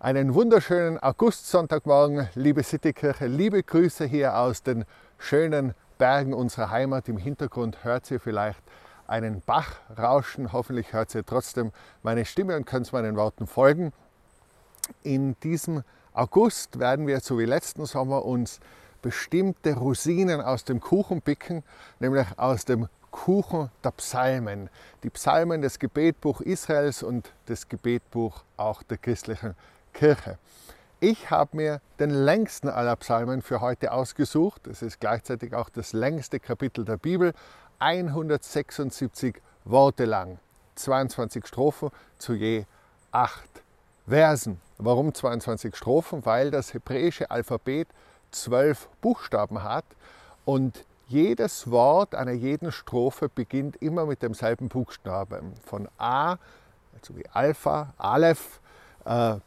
Einen wunderschönen Augustsonntagmorgen, liebe Citykirche, liebe Grüße hier aus den schönen Bergen unserer Heimat. Im Hintergrund hört ihr vielleicht einen Bach rauschen. Hoffentlich hört ihr trotzdem meine Stimme und könnt meinen Worten folgen. In diesem August werden wir, so wie letzten Sommer, uns bestimmte Rosinen aus dem Kuchen picken, nämlich aus dem Kuchen der Psalmen. Die Psalmen des Gebetbuch Israels und des Gebetbuch auch der christlichen Kirche. Ich habe mir den längsten aller Psalmen für heute ausgesucht. Es ist gleichzeitig auch das längste Kapitel der Bibel, 176 Worte lang, 22 Strophen zu je acht Versen. Warum 22 Strophen? Weil das hebräische Alphabet zwölf Buchstaben hat und jedes Wort einer jeden Strophe beginnt immer mit demselben Buchstaben. Von A, also wie Alpha, Aleph,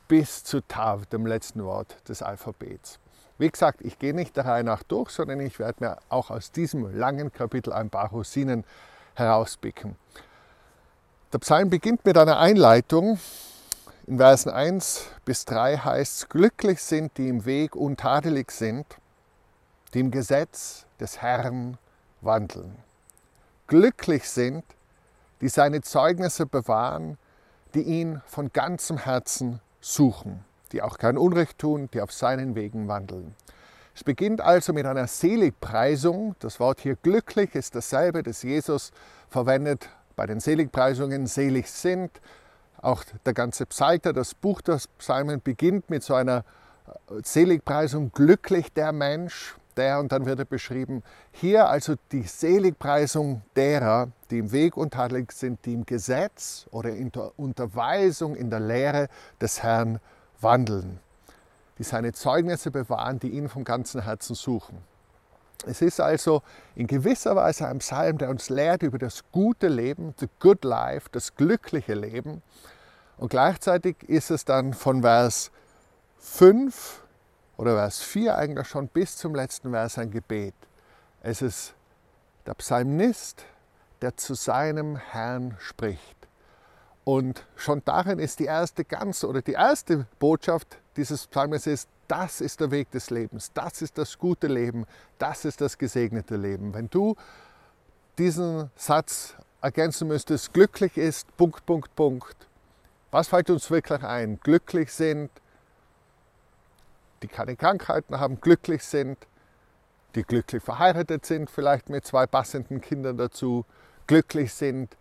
bis zu Tav, dem letzten Wort des Alphabets. Wie gesagt, ich gehe nicht der Reihe nach durch, sondern ich werde mir auch aus diesem langen Kapitel ein paar Rosinen herauspicken. Der Psalm beginnt mit einer Einleitung. In Versen 1 bis 3 heißt es, glücklich sind, die im Weg untadelig sind, die im Gesetz des Herrn wandeln. Glücklich sind, die seine Zeugnisse bewahren, die ihn von ganzem Herzen suchen, die auch kein Unrecht tun, die auf seinen Wegen wandeln. Es beginnt also mit einer Seligpreisung. Das Wort hier glücklich ist dasselbe, das Jesus verwendet bei den Seligpreisungen, selig sind. Auch der ganze Psalter, das Buch der Psalmen beginnt mit so einer Seligpreisung, glücklich der Mensch, der und dann wird er beschrieben, hier also die Seligpreisung derer, die im Weg untadelig sind, die im Gesetz oder in der Unterweisung, in der Lehre des Herrn wandeln, die seine Zeugnisse bewahren, die ihn vom ganzen Herzen suchen. Es ist also in gewisser Weise ein Psalm, der uns lehrt über das gute Leben, the good life, das glückliche Leben. Und gleichzeitig ist es dann von Vers 5 oder Vers 4 eigentlich schon bis zum letzten Vers ein Gebet. Es ist der Psalmist, der zu seinem Herrn spricht. Und schon darin ist die erste ganze oder die erste Botschaft dieses Psalms ist, das ist der Weg des Lebens, das ist das gute Leben, das ist das gesegnete Leben. Wenn du diesen Satz ergänzen müsstest, glücklich ist, Punkt, Punkt, Punkt. Was fällt uns wirklich ein? Glücklich sind, die keine Krankheiten haben, glücklich sind, die glücklich verheiratet sind, vielleicht mit zwei passenden Kindern dazu, glücklich sind,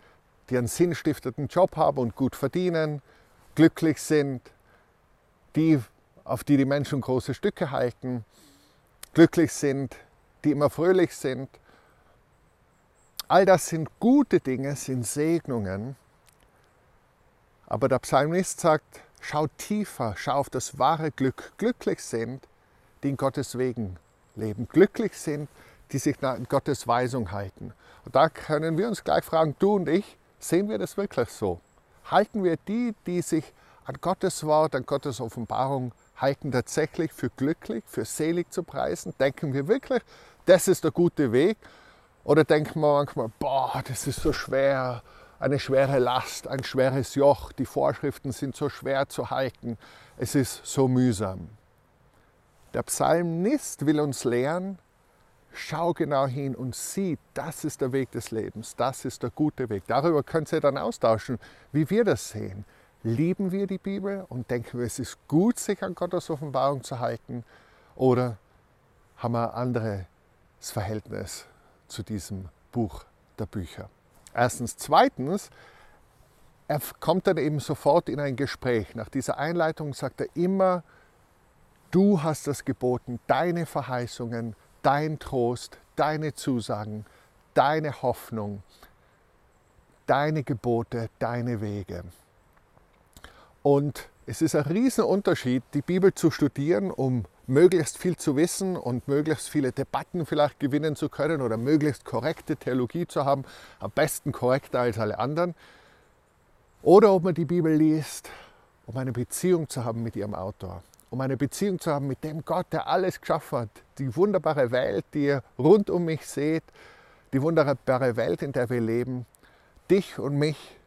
die einen sinnstiftenden Job haben und gut verdienen, glücklich sind, die, auf die die Menschen große Stücke halten, glücklich sind, die immer fröhlich sind. All das sind gute Dinge, sind Segnungen. Aber der Psalmist sagt, Schau tiefer, schau auf das wahre Glück. Glücklich sind, die in Gottes Wegen leben. Glücklich sind, die sich nach Gottes Weisung halten. Und da können wir uns gleich fragen, du und ich, sehen wir das wirklich so? Halten wir die, die sich an Gottes Wort, an Gottes Offenbarung halten, tatsächlich für glücklich, für selig zu preisen? Denken wir wirklich, das ist der gute Weg? Oder denken wir manchmal, boah, das ist so schwer, eine schwere Last, ein schweres Joch. Die Vorschriften sind so schwer zu halten. Es ist so mühsam. Der Psalmist will uns lehren, schau genau hin und sieh, das ist der Weg des Lebens, das ist der gute Weg. Darüber könnt ihr dann austauschen, wie wir das sehen. Lieben wir die Bibel und denken wir, es ist gut, sich an Gottes Offenbarung zu halten? Oder haben wir ein anderes Verhältnis zu diesem Buch der Bücher? Erstens. Zweitens, er kommt dann eben sofort in ein Gespräch. Nach dieser Einleitung sagt er immer, du hast das geboten, deine Verheißungen, dein Trost, deine Zusagen, deine Hoffnung, deine Gebote, deine Wege. Und es ist ein Riesenunterschied, die Bibel zu studieren, um möglichst viel zu wissen und möglichst viele Debatten vielleicht gewinnen zu können oder möglichst korrekte Theologie zu haben, am besten korrekter als alle anderen. Oder ob man die Bibel liest, um eine Beziehung zu haben mit ihrem Autor, um eine Beziehung zu haben mit dem Gott, der alles geschaffen hat, die wunderbare Welt, die ihr rund um mich seht, die wunderbare Welt, in der wir leben, dich und mich,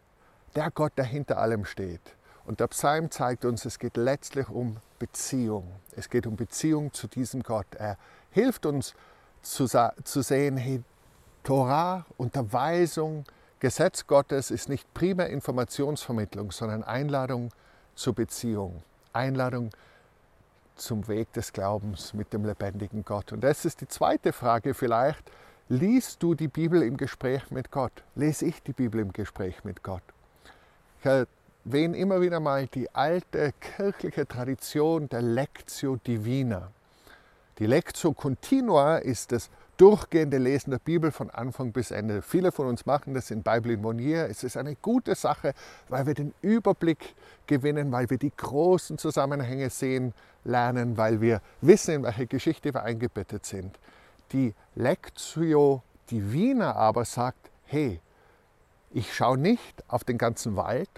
der Gott, der hinter allem steht. Und der Psalm zeigt uns, es geht letztlich um Beziehung. Es geht um Beziehung zu diesem Gott. Er hilft uns zu, zu sehen, hey, Torah, Unterweisung, Gesetz Gottes ist nicht primär Informationsvermittlung, sondern Einladung zur Beziehung, Einladung zum Weg des Glaubens mit dem lebendigen Gott. Und das ist die zweite Frage vielleicht. Liest du die Bibel im Gespräch mit Gott? Lese ich die Bibel im Gespräch mit Gott? Ich erwähne immer wieder mal die alte kirchliche Tradition der Lectio Divina. Die Lectio Continua ist das durchgehende Lesen der Bibel von Anfang bis Ende. Viele von uns machen das in Bible in Monier. Es ist eine gute Sache, weil wir den Überblick gewinnen, weil wir die großen Zusammenhänge sehen lernen, weil wir wissen, in welche Geschichte wir eingebettet sind. Die Lectio Divina aber sagt, hey, ich schaue nicht auf den ganzen Wald,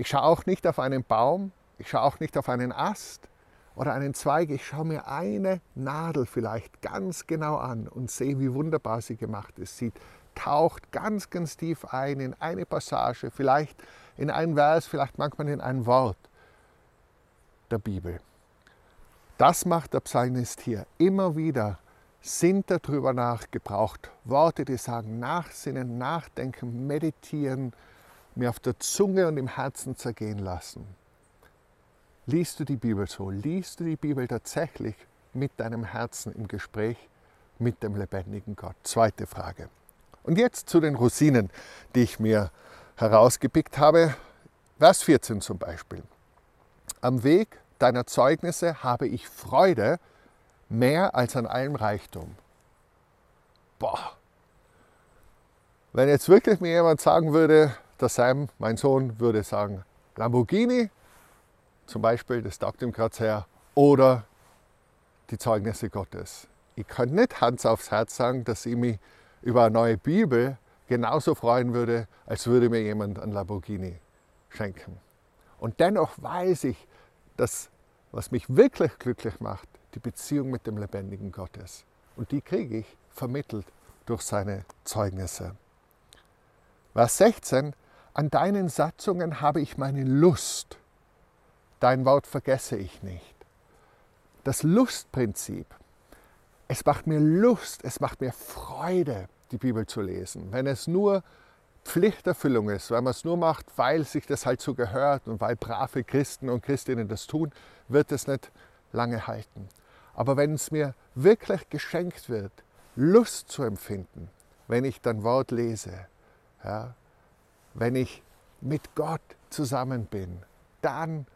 ich schaue auch nicht auf einen Baum, ich schaue auch nicht auf einen Ast, oder einen Zweig, ich schaue mir eine Nadel vielleicht ganz genau an und sehe, wie wunderbar sie gemacht ist. Sie taucht ganz, ganz tief ein in eine Passage, vielleicht in ein Vers, vielleicht manchmal in ein Wort der Bibel. Das macht der Psalmist hier immer wieder. Sind darüber nachgebraucht. Worte, die sagen, nachsinnen, nachdenken, meditieren, mir auf der Zunge und im Herzen zergehen lassen. Liest du die Bibel so? Liest du die Bibel tatsächlich mit deinem Herzen im Gespräch mit dem lebendigen Gott? Zweite Frage. Und jetzt zu den Rosinen, die ich mir herausgepickt habe. Vers 14 zum Beispiel. Am Weg deiner Zeugnisse habe ich Freude mehr als an allem Reichtum. Boah. Wenn jetzt wirklich mir jemand sagen würde, der Sam, mein Sohn, würde sagen, Lamborghini, zum Beispiel, das taugt ihm gerade sehr, oder die Zeugnisse Gottes. Ich kann nicht Hans aufs Herz sagen, dass ich mich über eine neue Bibel genauso freuen würde, als würde mir jemand ein Lamborghini schenken. Und dennoch weiß ich, dass was mich wirklich glücklich macht, die Beziehung mit dem lebendigen Gott ist. Und die kriege ich vermittelt durch seine Zeugnisse. Vers 16, an deinen Satzungen habe ich meine Lust dein Wort vergesse ich nicht. Das Lustprinzip. Es macht mir Lust, es macht mir Freude, die Bibel zu lesen. Wenn es nur Pflichterfüllung ist, wenn man es nur macht, weil sich das halt so gehört und weil brave Christen und Christinnen das tun, wird es nicht lange halten. Aber wenn es mir wirklich geschenkt wird, Lust zu empfinden, wenn ich dein Wort lese, ja, wenn ich mit Gott zusammen bin, dann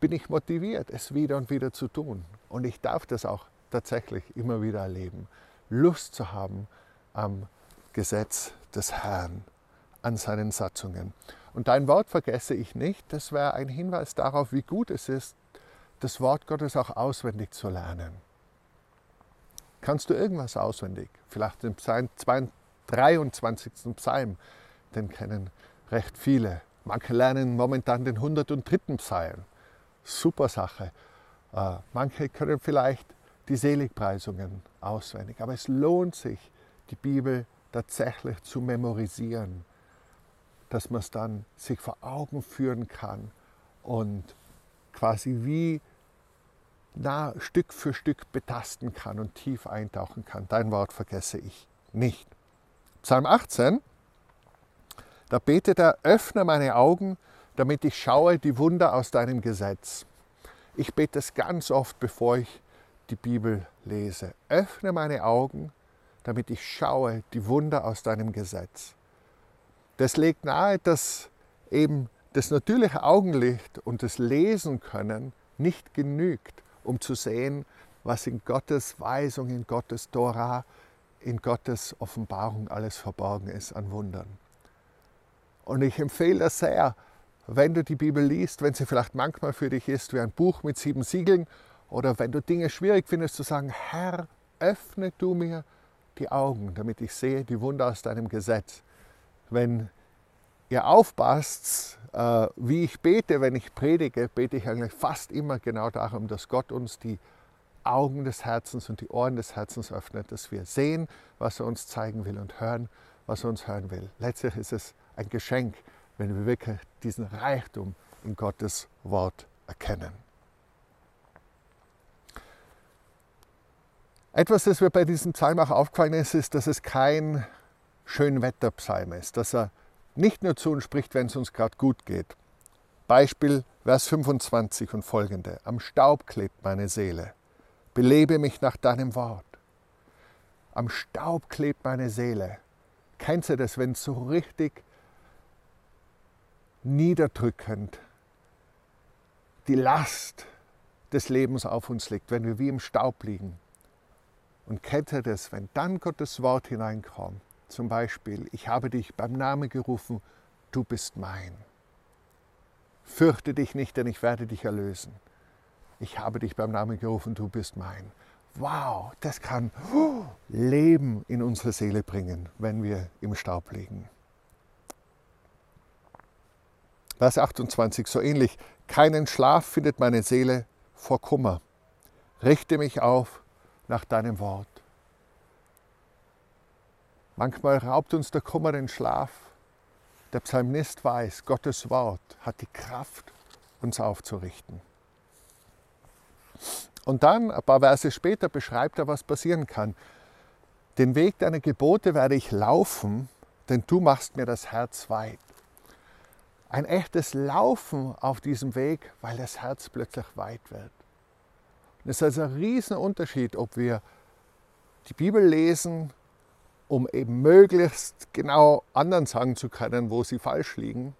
bin ich motiviert, es wieder und wieder zu tun. Und ich darf das auch tatsächlich immer wieder erleben. Lust zu haben am Gesetz des Herrn, an seinen Satzungen. Und dein Wort vergesse ich nicht. Das wäre ein Hinweis darauf, wie gut es ist, das Wort Gottes auch auswendig zu lernen. Kannst du irgendwas auswendig? Vielleicht den Psalm 23. Psalm, den kennen recht viele. Manche lernen momentan den 103. Psalm super Sache. Äh, manche können vielleicht die Seligpreisungen auswendig, aber es lohnt sich, die Bibel tatsächlich zu memorisieren, dass man es dann sich vor Augen führen kann und quasi wie nah Stück für Stück betasten kann und tief eintauchen kann. Dein Wort vergesse ich nicht. Psalm 18, da betet er, öffne meine Augen, damit ich schaue die Wunder aus deinem Gesetz. Ich bete es ganz oft, bevor ich die Bibel lese. Öffne meine Augen, damit ich schaue die Wunder aus deinem Gesetz. Das legt nahe, dass eben das natürliche Augenlicht und das Lesen können nicht genügt, um zu sehen, was in Gottes Weisung, in Gottes Torah, in Gottes Offenbarung alles verborgen ist an Wundern. Und ich empfehle das sehr, wenn du die Bibel liest, wenn sie vielleicht manchmal für dich ist wie ein Buch mit sieben Siegeln oder wenn du Dinge schwierig findest, zu sagen, Herr, öffne du mir die Augen, damit ich sehe die Wunder aus deinem Gesetz. Wenn ihr aufpasst, äh, wie ich bete, wenn ich predige, bete ich eigentlich fast immer genau darum, dass Gott uns die Augen des Herzens und die Ohren des Herzens öffnet, dass wir sehen, was er uns zeigen will und hören, was er uns hören will. Letztlich ist es ein Geschenk, wenn wir wirklich diesen Reichtum in Gottes Wort erkennen. Etwas, das mir bei diesem Psalm auch aufgefallen ist, ist, dass es kein Schönwetterpsalm ist, dass er nicht nur zu uns spricht, wenn es uns gerade gut geht. Beispiel Vers 25 und folgende. Am Staub klebt meine Seele. Belebe mich nach deinem Wort. Am Staub klebt meine Seele. Kennst du das, wenn es so richtig niederdrückend die Last des Lebens auf uns liegt, wenn wir wie im Staub liegen? Und kennt ihr das, wenn dann Gottes Wort hineinkommt? Zum Beispiel, ich habe dich beim Namen gerufen, du bist mein. Fürchte dich nicht, denn ich werde dich erlösen. Ich habe dich beim Namen gerufen, du bist mein. Wow, das kann Leben in unsere Seele bringen, wenn wir im Staub liegen. Vers 28, so ähnlich. Keinen Schlaf findet meine Seele vor Kummer. Richte mich auf nach deinem Wort. Manchmal raubt uns der Kummer den Schlaf. Der Psalmist weiß, Gottes Wort hat die Kraft, uns aufzurichten. Und dann, ein paar Verse später, beschreibt er, was passieren kann. Den Weg deiner Gebote werde ich laufen, denn du machst mir das Herz weit. Ein echtes Laufen auf diesem Weg, weil das Herz plötzlich weit wird. Es ist also ein Riesenunterschied, ob wir die Bibel lesen um eben möglichst genau anderen sagen zu können, wo sie falsch liegen,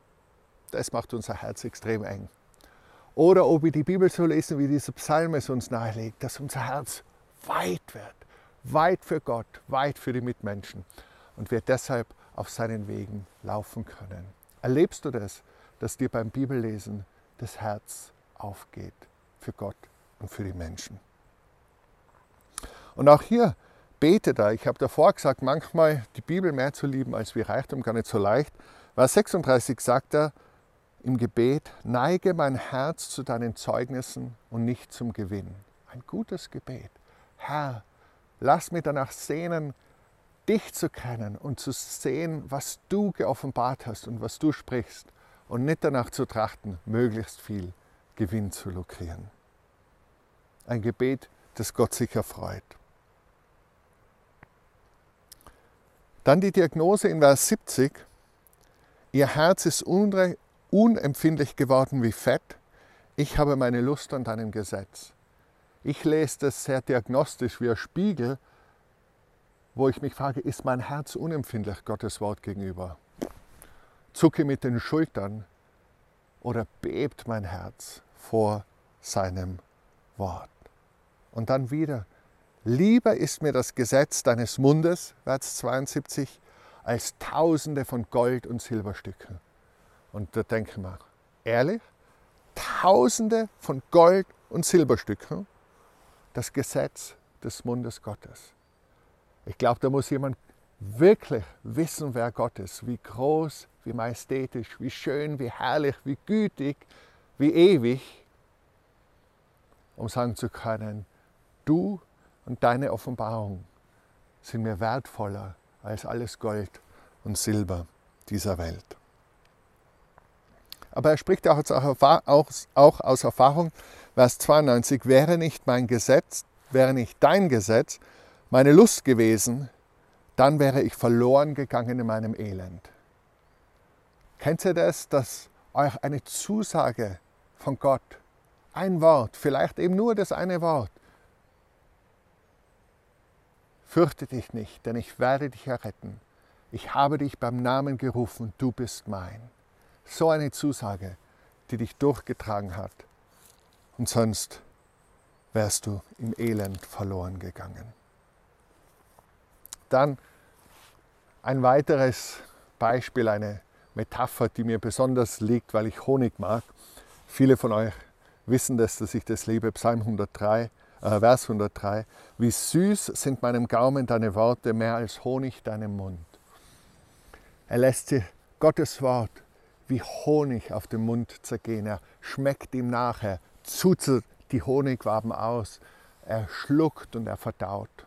das macht unser Herz extrem eng. Oder ob wir die Bibel so lesen, wie dieser Psalm es uns nahelegt, dass unser Herz weit wird, weit für Gott, weit für die Mitmenschen und wir deshalb auf seinen Wegen laufen können. Erlebst du das, dass dir beim Bibellesen das Herz aufgeht für Gott und für die Menschen? Und auch hier bete da. Ich habe davor gesagt, manchmal die Bibel mehr zu lieben als wie Reichtum gar nicht so leicht. Vers 36 sagt er im Gebet, neige mein Herz zu deinen Zeugnissen und nicht zum Gewinn. Ein gutes Gebet. Herr, lass mich danach sehnen, dich zu kennen und zu sehen, was du geoffenbart hast und was du sprichst und nicht danach zu trachten, möglichst viel Gewinn zu lukrieren. Ein Gebet, das Gott sich erfreut. Dann die Diagnose in Vers 70. Ihr Herz ist unempfindlich geworden wie Fett. Ich habe meine Lust an deinem Gesetz. Ich lese das sehr diagnostisch wie ein Spiegel, wo ich mich frage, ist mein Herz unempfindlich Gottes Wort gegenüber? Zucke mit den Schultern oder bebt mein Herz vor seinem Wort? Und dann wieder Lieber ist mir das Gesetz deines Mundes, Vers 72, als Tausende von Gold- und Silberstücken. Und da denken wir, ehrlich? Tausende von Gold- und Silberstücken? Das Gesetz des Mundes Gottes. Ich glaube, da muss jemand wirklich wissen, wer Gott ist, wie groß, wie majestätisch, wie schön, wie herrlich, wie gütig, wie ewig, um sagen zu können, du und deine Offenbarung sind mir wertvoller als alles Gold und Silber dieser Welt. Aber er spricht auch aus Erfahrung, Vers 92, wäre nicht mein Gesetz, wäre nicht dein Gesetz meine Lust gewesen, dann wäre ich verloren gegangen in meinem Elend. Kennt ihr das, dass euch eine Zusage von Gott, ein Wort, vielleicht eben nur das eine Wort, Fürchte dich nicht, denn ich werde dich erretten. Ich habe dich beim Namen gerufen, du bist mein. So eine Zusage, die dich durchgetragen hat. Und sonst wärst du im Elend verloren gegangen. Dann ein weiteres Beispiel, eine Metapher, die mir besonders liegt, weil ich Honig mag. Viele von euch wissen das, dass ich das liebe. Psalm 103 äh, Vers 103, wie süß sind meinem Gaumen deine Worte, mehr als Honig deinem Mund. Er lässt sich Gottes Wort wie Honig auf dem Mund zergehen. Er schmeckt ihm nachher, zuzelt die Honigwaben aus, er schluckt und er verdaut.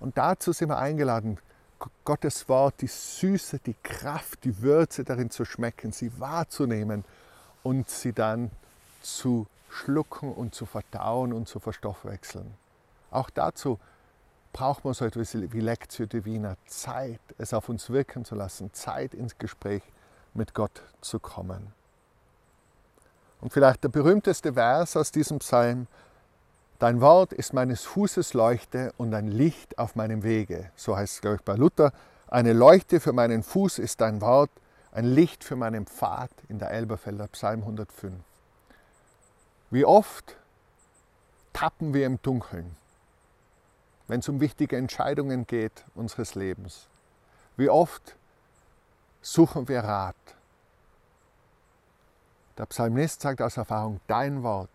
Und dazu sind wir eingeladen, Gottes Wort, die Süße, die Kraft, die Würze darin zu schmecken, sie wahrzunehmen und sie dann zu schlucken und zu verdauen und zu verstoffwechseln. Auch dazu braucht man so etwas wie Lectio Divina, Zeit, es auf uns wirken zu lassen, Zeit ins Gespräch mit Gott zu kommen. Und vielleicht der berühmteste Vers aus diesem Psalm, Dein Wort ist meines Fußes Leuchte und ein Licht auf meinem Wege. So heißt es, glaube ich, bei Luther. Eine Leuchte für meinen Fuß ist dein Wort, ein Licht für meinen Pfad in der Elberfelder Psalm 105. Wie oft tappen wir im Dunkeln, wenn es um wichtige Entscheidungen geht unseres Lebens? Wie oft suchen wir Rat? Der Psalmist sagt aus Erfahrung, dein Wort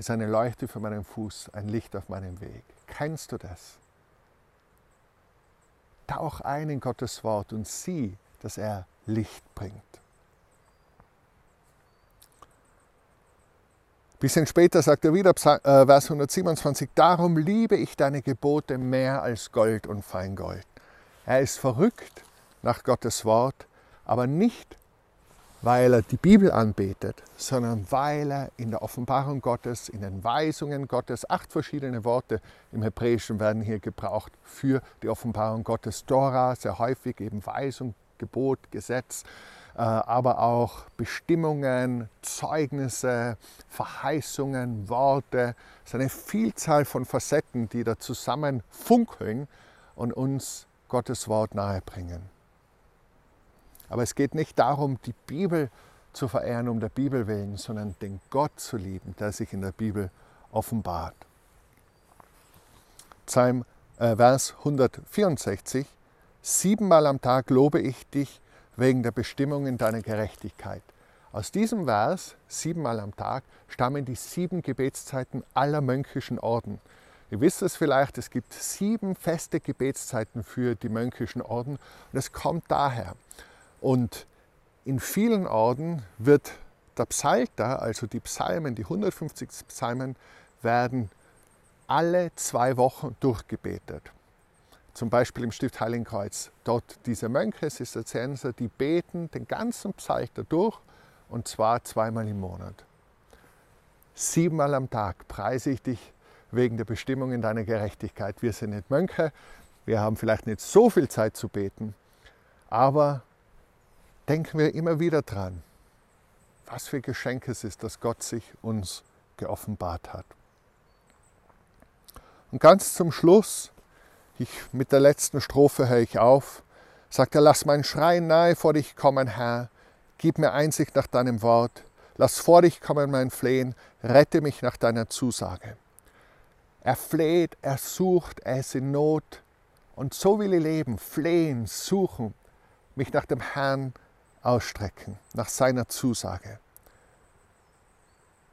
ist eine Leuchte für meinen Fuß, ein Licht auf meinem Weg. Kennst du das? Tauch ein in Gottes Wort und sieh, dass er Licht bringt. Bisschen später sagt er wieder, äh, Vers 127, Darum liebe ich deine Gebote mehr als Gold und Feingold. Er ist verrückt nach Gottes Wort, aber nicht weil er die Bibel anbetet, sondern weil er in der Offenbarung Gottes, in den Weisungen Gottes, acht verschiedene Worte im Hebräischen werden hier gebraucht für die Offenbarung Gottes. Tora, sehr häufig eben Weisung, Gebot, Gesetz, äh, aber auch Bestimmungen, Zeugnisse, Verheißungen, Worte. Es ist eine Vielzahl von Facetten, die da zusammen funkeln und uns Gottes Wort nahebringen. Aber es geht nicht darum, die Bibel zu verehren um der Bibel willen, sondern den Gott zu lieben, der sich in der Bibel offenbart. Psalm äh, Vers 164. Siebenmal am Tag lobe ich dich wegen der Bestimmungen deiner Gerechtigkeit. Aus diesem Vers, siebenmal am Tag, stammen die sieben Gebetszeiten aller mönchischen Orden. Ihr wisst es vielleicht, es gibt sieben feste Gebetszeiten für die mönchischen Orden und es kommt daher. Und in vielen Orden wird der Psalter, also die Psalmen, die 150 Psalmen, werden alle zwei Wochen durchgebetet. Zum Beispiel im Stift Heiligenkreuz. Dort diese Mönche, Zisterzienser, die beten den ganzen Psalter durch und zwar zweimal im Monat. Siebenmal am Tag preise ich dich wegen der Bestimmungen deiner Gerechtigkeit. Wir sind nicht Mönche, wir haben vielleicht nicht so viel Zeit zu beten, aber denken wir immer wieder dran, was für Geschenk es ist, dass Gott sich uns geoffenbart hat. Und ganz zum Schluss, ich, mit der letzten Strophe höre ich auf, sagt er, lass mein Schreien nahe vor dich kommen, Herr, gib mir Einsicht nach deinem Wort, lass vor dich kommen mein Flehen, rette mich nach deiner Zusage. Er fleht, er sucht, er ist in Not und so will ich leben, flehen, suchen, mich nach dem Herrn ausstrecken nach seiner Zusage.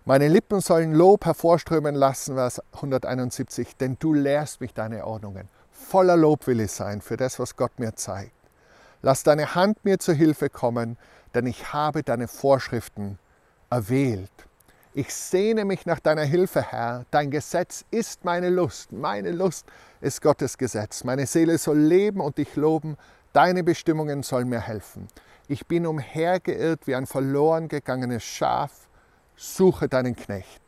Meine Lippen sollen Lob hervorströmen lassen, Vers 171, denn du lehrst mich deine Ordnungen. Voller Lob will ich sein für das, was Gott mir zeigt. Lass deine Hand mir zur Hilfe kommen, denn ich habe deine Vorschriften erwählt. Ich sehne mich nach deiner Hilfe, Herr. Dein Gesetz ist meine Lust. Meine Lust ist Gottes Gesetz. Meine Seele soll leben und dich loben. Deine Bestimmungen sollen mir helfen. Ich bin umhergeirrt wie ein verloren gegangenes Schaf, suche deinen Knecht,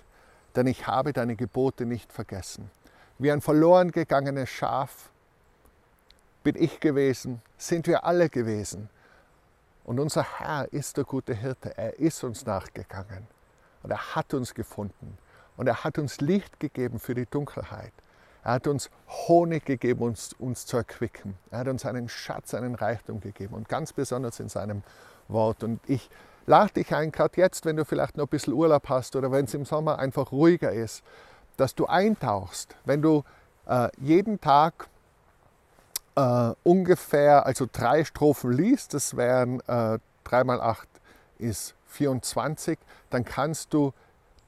denn ich habe deine Gebote nicht vergessen. Wie ein verloren gegangenes Schaf bin ich gewesen, sind wir alle gewesen. Und unser Herr ist der gute Hirte, er ist uns nachgegangen und er hat uns gefunden und er hat uns Licht gegeben für die Dunkelheit. Er hat uns Honig gegeben, uns, uns zu erquicken. Er hat uns einen Schatz, einen Reichtum gegeben und ganz besonders in seinem Wort. Und ich lade dich ein, gerade jetzt, wenn du vielleicht noch ein bisschen Urlaub hast oder wenn es im Sommer einfach ruhiger ist, dass du eintauchst, wenn du äh, jeden Tag äh, ungefähr, also drei Strophen liest, das wären äh, 3 mal 8 ist 24, dann kannst du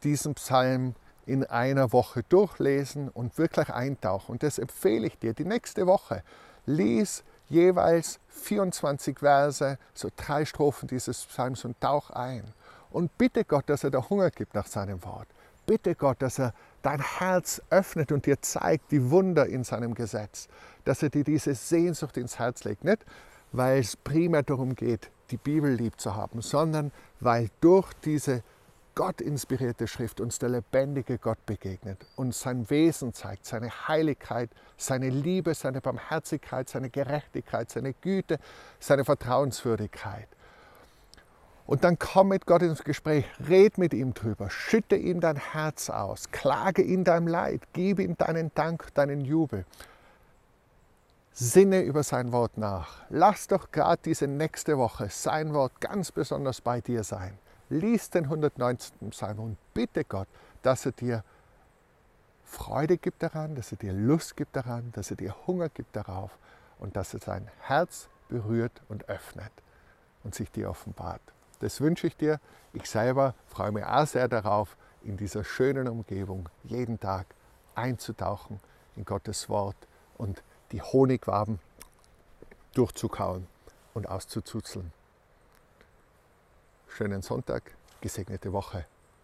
diesen Psalm in einer Woche durchlesen und wirklich eintauchen. Und das empfehle ich dir. Die nächste Woche lies jeweils 24 Verse, so drei Strophen dieses Psalms und tauch ein. Und bitte Gott, dass er dir Hunger gibt nach seinem Wort. Bitte Gott, dass er dein Herz öffnet und dir zeigt die Wunder in seinem Gesetz. Dass er dir diese Sehnsucht ins Herz legt. Nicht, weil es primär darum geht, die Bibel lieb zu haben, sondern weil durch diese Gott inspirierte Schrift uns der lebendige Gott begegnet, uns sein Wesen zeigt, seine Heiligkeit, seine Liebe, seine Barmherzigkeit, seine Gerechtigkeit, seine Güte, seine Vertrauenswürdigkeit. Und dann komm mit Gott ins Gespräch, red mit ihm drüber, schütte ihm dein Herz aus, klage ihm dein Leid, gib ihm deinen Dank, deinen Jubel. Sinne über sein Wort nach. Lass doch gerade diese nächste Woche sein Wort ganz besonders bei dir sein. Lies den 119. Psalm und bitte Gott, dass er dir Freude gibt daran, dass er dir Lust gibt daran, dass er dir Hunger gibt darauf und dass er sein Herz berührt und öffnet und sich dir offenbart. Das wünsche ich dir. Ich selber freue mich auch sehr darauf, in dieser schönen Umgebung jeden Tag einzutauchen in Gottes Wort und die Honigwaben durchzukauen und auszuzuzeln. Schönen Sonntag, gesegnete Woche.